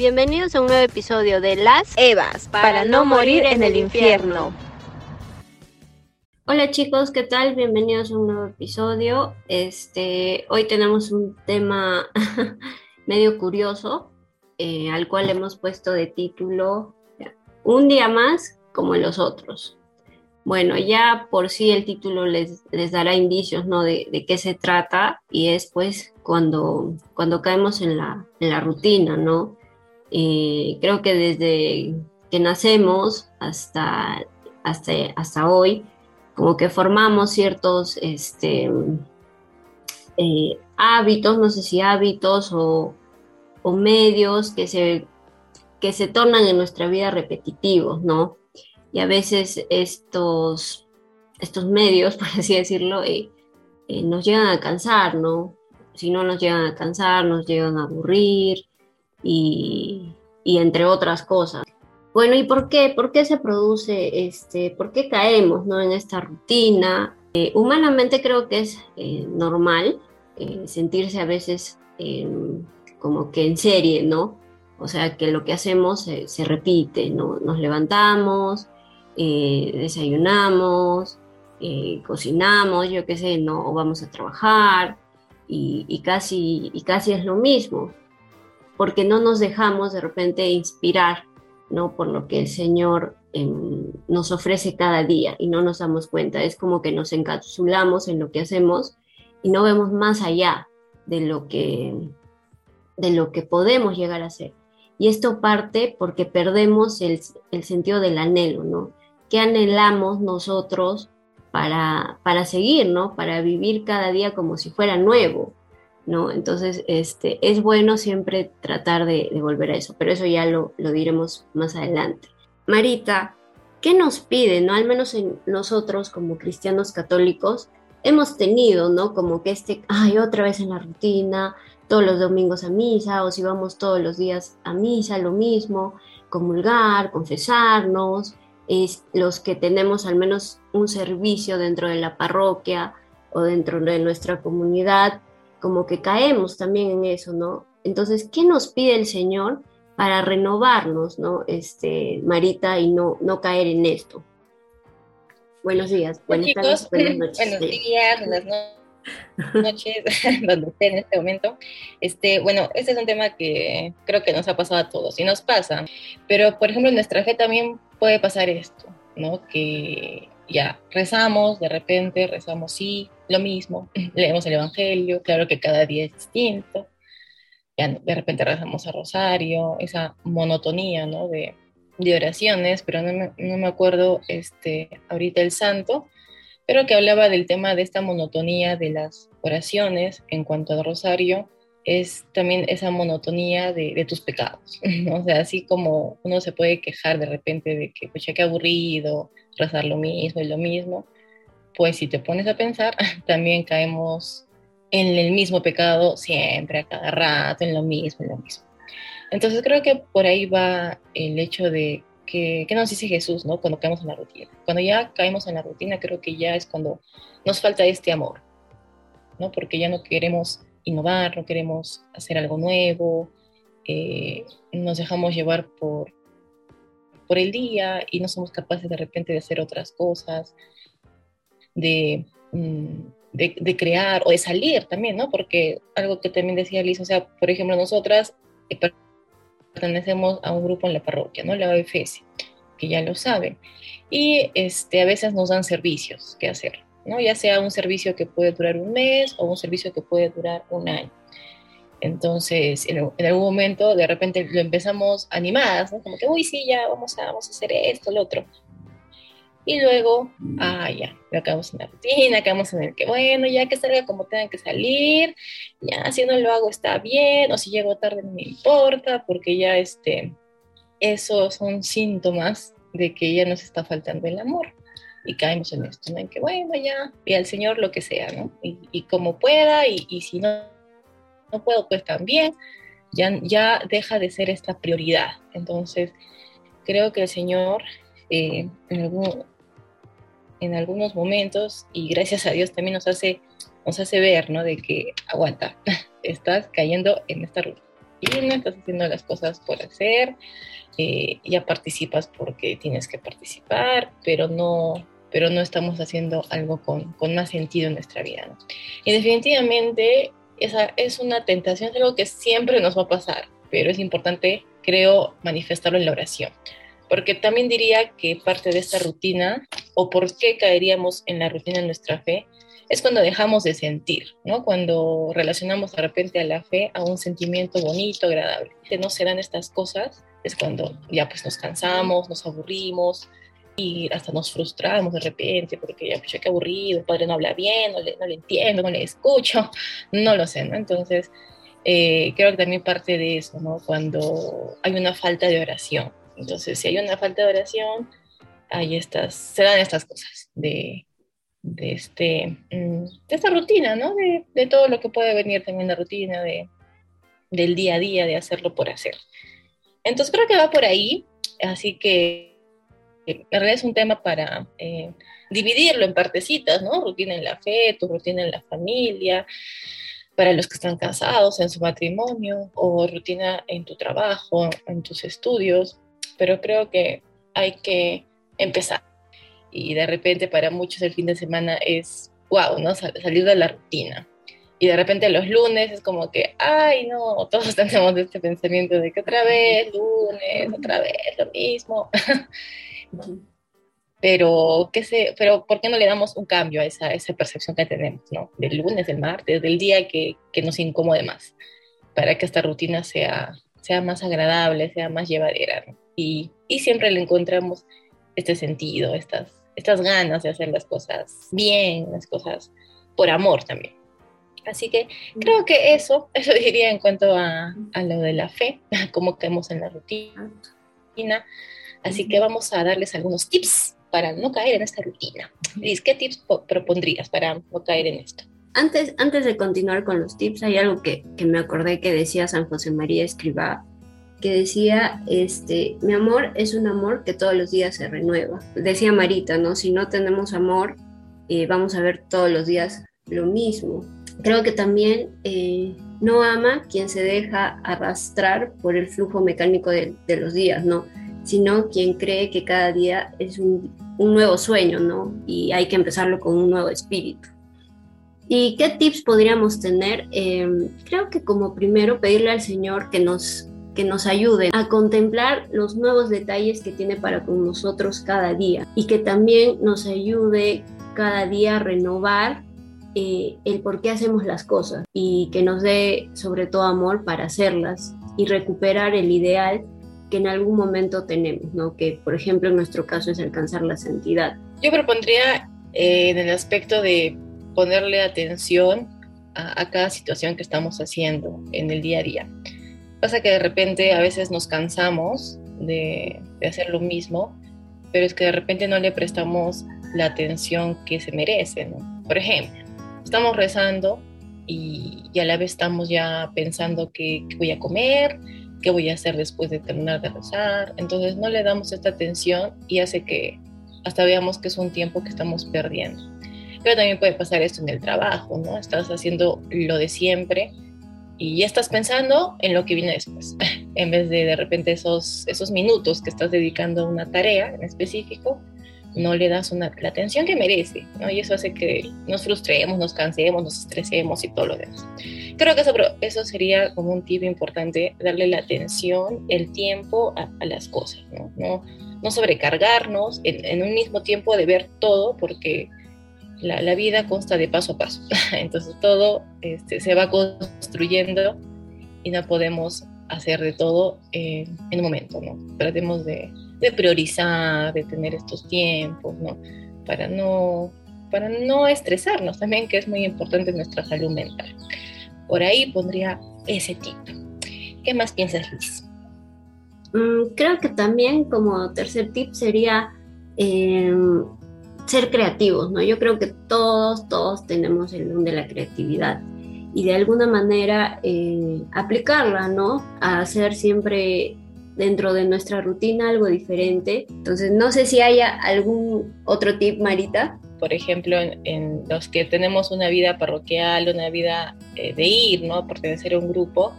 Bienvenidos a un nuevo episodio de Las Evas para, no morir en el infierno. Hola chicos, ¿qué tal? Bienvenidos a un nuevo episodio. Este, hoy tenemos un tema medio curioso, eh, al cual hemos puesto de título Un día más como los otros. Bueno, ya por sí el título les, les dará indicios ¿no? de, de, qué se trata y es pues cuando, cuando caemos en la, en la rutina, ¿no? Eh, creo que desde que nacemos hasta, hasta, hasta hoy, como que formamos ciertos este, eh, hábitos, no sé si hábitos o, medios que se, que se tornan en nuestra vida repetitivos, ¿no? Y a veces estos, estos medios, por así decirlo, eh, nos llegan a cansar, ¿no? Si no nos llegan a cansar, nos llegan a aburrir, y, entre otras cosas. Bueno, ¿y por qué? ¿Por qué se produce este? ¿Por qué caemos ¿no? en esta rutina? Eh, humanamente creo que es eh, normal eh, sentirse a veces como que en serie, ¿no? O sea, que lo que hacemos se repite, ¿no? Nos levantamos, desayunamos, cocinamos, yo qué sé, ¿no? O vamos a trabajar y, y, casi, y casi es lo mismo porque no nos dejamos de repente inspirar, ¿no? Por lo que el Señor eh, nos ofrece cada día y no nos damos cuenta. Es como que nos encapsulamos en lo que hacemos y no vemos más allá de lo que, de lo que podemos llegar a ser. Y esto parte porque perdemos el, el sentido del anhelo, ¿no? ¿Qué anhelamos nosotros para, para seguir, ¿no? Para vivir cada día como si fuera nuevo, ¿no? Entonces, este, es bueno siempre tratar de, volver a eso, pero eso ya lo, diremos más adelante. Marita, ¿qué nos pide, no? Al menos en nosotros como cristianos católicos, hemos tenido, ¿no? Como que este, ay, otra vez en la rutina, todos los domingos a misa, o si vamos todos los días a misa, lo mismo, comulgar, confesarnos, es los que tenemos al menos un servicio dentro de la parroquia o dentro de nuestra comunidad, como que caemos también en eso, ¿no? Entonces, ¿qué nos pide el Señor para renovarnos, ¿no? Este, Marita, y no, no caer en esto. Buenos días, buenas tardes, buenas noches. Buenos días, buenas noches, donde esté en este momento. Este, bueno, este es un tema que creo que nos ha pasado a todos y nos pasa, pero por ejemplo en nuestra fe también puede pasar esto, ¿no? Que ya rezamos, de repente rezamos sí, lo mismo, leemos el Evangelio, claro que cada día es distinto, ya de repente rezamos a Rosario, esa monotonía ¿no? de, de oraciones, pero no me, no me, acuerdo este, ahorita el santo, pero que hablaba del tema de esta monotonía de las oraciones en cuanto al Rosario, es también esa monotonía de, de tus pecados, ¿no? o sea, así como uno se puede quejar de repente de que, pues ya que aburrido, rezar lo mismo y lo mismo, pues si te pones a pensar, también caemos en el mismo pecado siempre, a cada rato, en lo mismo, en lo mismo. Entonces creo que por ahí va el hecho de que, ¿qué nos dice Jesús, no? Cuando caemos en la rutina. Cuando ya caemos en la rutina, creo que ya es cuando nos falta este amor, ¿no? Porque ya no queremos innovar, no queremos hacer algo nuevo, eh, nos dejamos llevar por, por el día y no somos capaces de repente de hacer otras cosas, Mm, de, de, crear o de salir también, ¿no? Porque algo que también decía Liz, o sea, por ejemplo, nosotras eh, pertenecemos a un grupo en la parroquia, ¿no? La OFS, que ya lo saben. Y este, a veces nos dan servicios que hacer, ¿no? Ya sea un servicio que puede durar un mes o un servicio que puede durar un año. Entonces, en, algún momento, de repente lo empezamos animadas. Como que, uy, sí, ya vamos a, vamos a hacer esto, lo otro. Y luego, ah, ya, acabamos en la rutina, acabamos en el que, bueno, ya que salga como tenga que salir, ya si no lo hago está bien, o si llego tarde no me importa, porque ya este, esos son síntomas de que ya nos está faltando el amor. Y caemos en esto, ¿no? En que, bueno, ya, y al Señor lo que sea, ¿no? Y, como pueda, y, si no, no puedo, pues también, ya, ya deja de ser esta prioridad. Entonces, creo que el Señor eh, en, algún, en algunos momentos y gracias a Dios también nos hace, nos hace ver, ¿no? De que aguanta, estás cayendo en esta rutina, estás haciendo las cosas por hacer, eh, ya participas porque tienes que participar, pero no, pero no estamos haciendo algo con, con más sentido en nuestra vida. Y definitivamente esa es una tentación, es algo que siempre nos va a pasar, pero es importante, creo, manifestarlo en la oración. Porque también diría que parte de esta rutina, o por qué caeríamos en la rutina de nuestra fe, es cuando dejamos de sentir, ¿no? Cuando relacionamos de repente a la fe a un sentimiento bonito, agradable. Que no serán estas cosas, es cuando ya pues nos cansamos, nos aburrimos, y hasta nos frustramos de repente porque ya, pues, qué aburrido, el padre no habla bien, no le, no le entiendo, no le escucho, no lo sé, ¿no? Entonces, eh, creo que también parte de eso, ¿no? Cuando hay una falta de oración. Entonces, si hay una falta de oración, hay estas, se dan estas cosas de, de, este, mm, de esta rutina, ¿no? De, de, todo lo que puede venir también de rutina, de, del día a día, de hacerlo por hacer. Entonces, creo que va por ahí, así que en realidad es un tema para eh, dividirlo en partecitas, ¿no? Rutina en la fe, tu rutina en la familia, para los que están casados, en su matrimonio, o rutina en tu trabajo, en tus estudios, pero creo que hay que empezar. Y de repente para muchos el fin de semana es, wow, ¿no? salir de la rutina. Y de repente los lunes es como que, ay, no, todos tenemos este pensamiento de que otra vez, lunes, otra vez, lo mismo. Pero, ¿qué sé, pero ¿por qué no le damos un cambio a esa, esa percepción que tenemos, ¿no? Del lunes, del martes, del día que, que, nos incomode más, para que esta rutina sea, sea más agradable, sea más llevadera, y, y, siempre le encontramos este sentido, estas, estas ganas de hacer las cosas bien, las cosas por amor también. Así que creo que eso, eso diría en cuanto a, a lo de la fe, cómo caemos en la rutina Así que vamos a darles algunos tips para no caer en esta rutina. Liz, ¿qué tips propondrías para no caer en esto? Antes, antes de continuar con los tips, hay algo que, que me acordé que decía San José María Escribá, que decía, este, mi amor es un amor que todos los días se renueva. Decía Marita, ¿no? Si no tenemos amor, eh, vamos a ver todos los días lo mismo. Creo que también eh, no ama quien se deja arrastrar por el flujo mecánico de, de los días, ¿no? Sino quien cree que cada día es un, nuevo sueño, ¿no? Y hay que empezarlo con un nuevo espíritu. ¿Y qué tips podríamos tener? Em, creo que como primero pedirle al Señor que nos, que nos ayude a contemplar los nuevos detalles que tiene para con nosotros cada día y que también nos ayude cada día a renovar eh, el por qué hacemos las cosas y que nos dé sobre todo amor para hacerlas y recuperar el ideal que en algún momento tenemos, ¿no? Que por ejemplo en nuestro caso es alcanzar la santidad. Yo propondría eh, en el aspecto de ponerle atención a, cada situación que estamos haciendo en el día a día. Pasa que de repente a veces nos cansamos de, hacer lo mismo, pero es que de repente no le prestamos la atención que se merece, ¿no? Por ejemplo, estamos rezando y, y, a la vez estamos ya pensando que voy a comer, qué voy a hacer después de terminar de rezar. Entonces no le damos esta atención y hace que hasta veamos que es un tiempo que estamos perdiendo. Pero también puede pasar esto en el trabajo, ¿no? Estás haciendo lo de siempre y ya estás pensando en lo que viene después, en vez de de repente esos, esos minutos que estás dedicando a una tarea en específico, no le das una, la atención que merece, ¿no? Y eso hace que nos frustremos, nos cansemos, nos estresemos y todo lo demás. Creo que eso, eso sería como un tip importante, darle la atención, el tiempo a, las cosas, ¿no? No, no sobrecargarnos en, un mismo tiempo de ver todo, porque la, vida consta de paso a paso. Entonces todo este, se va construyendo y no podemos hacer de todo en un momento, ¿no? Tratemos de de priorizar, de tener estos tiempos, ¿no? Para no, para no estresarnos también, que es muy importante nuestra salud mental. Por ahí pondría ese tip. ¿Qué más piensas, Liz? Mm, creo que también como tercer tip sería eh, ser creativos, ¿no? Yo creo que todos, todos tenemos el don de la creatividad y de alguna manera eh, aplicarla, ¿no? A hacer siempre dentro de nuestra rutina algo diferente. Entonces, no sé si haya algún otro tip, Marita. Por ejemplo, en, los que tenemos una vida parroquial, una vida eh, de ir, ¿no? Pertenecer a un grupo,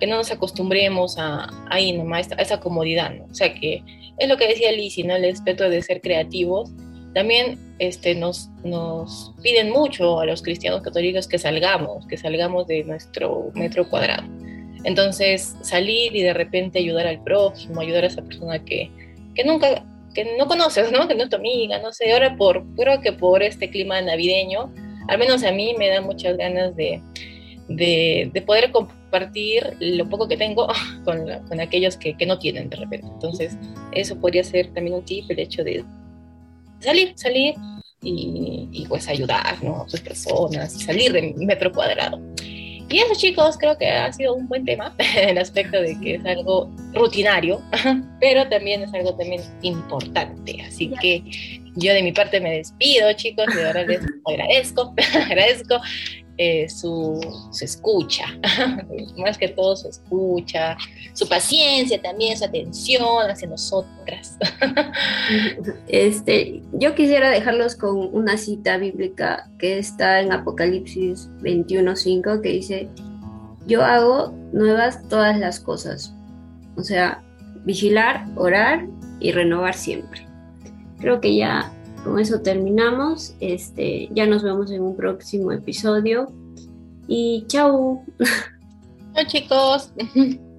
que no nos acostumbremos a ahí nomás, a esa comodidad, ¿no? O sea que es lo que decía Lizzie, ¿no? El aspecto de ser creativos. También este, nos, nos piden mucho a los cristianos católicos que salgamos, que salgamos de nuestro metro cuadrado. Entonces, salir y de repente ayudar al prójimo, ayudar a esa persona que, que nunca, que no conoces, ¿no? Que no es tu amiga, no sé. Ahora, por, creo que por este clima navideño, al menos a mí me da muchas ganas de, de, de poder compartir lo poco que tengo con, con aquellos que, que, no tienen de repente. Entonces, eso podría ser también un tip, el hecho de salir, salir y, y pues ayudar ¿no? a otras personas, salir de metro cuadrado. Y eso chicos, creo que ha sido un buen tema, el aspecto de que es algo rutinario, pero también es algo también importante. Así que yo de mi parte me despido chicos, de verdad les agradezco, agradezco eh, su, escucha, más que todo su escucha, su paciencia también, su atención hacia nosotras. Este, yo quisiera dejarlos con una cita bíblica que está en Apocalipsis 21.5 que dice, yo hago nuevas todas las cosas. O sea, vigilar, orar y renovar siempre. Creo que ya con eso terminamos. Este, ya nos vemos en un próximo episodio. Y chao. Chao chicos.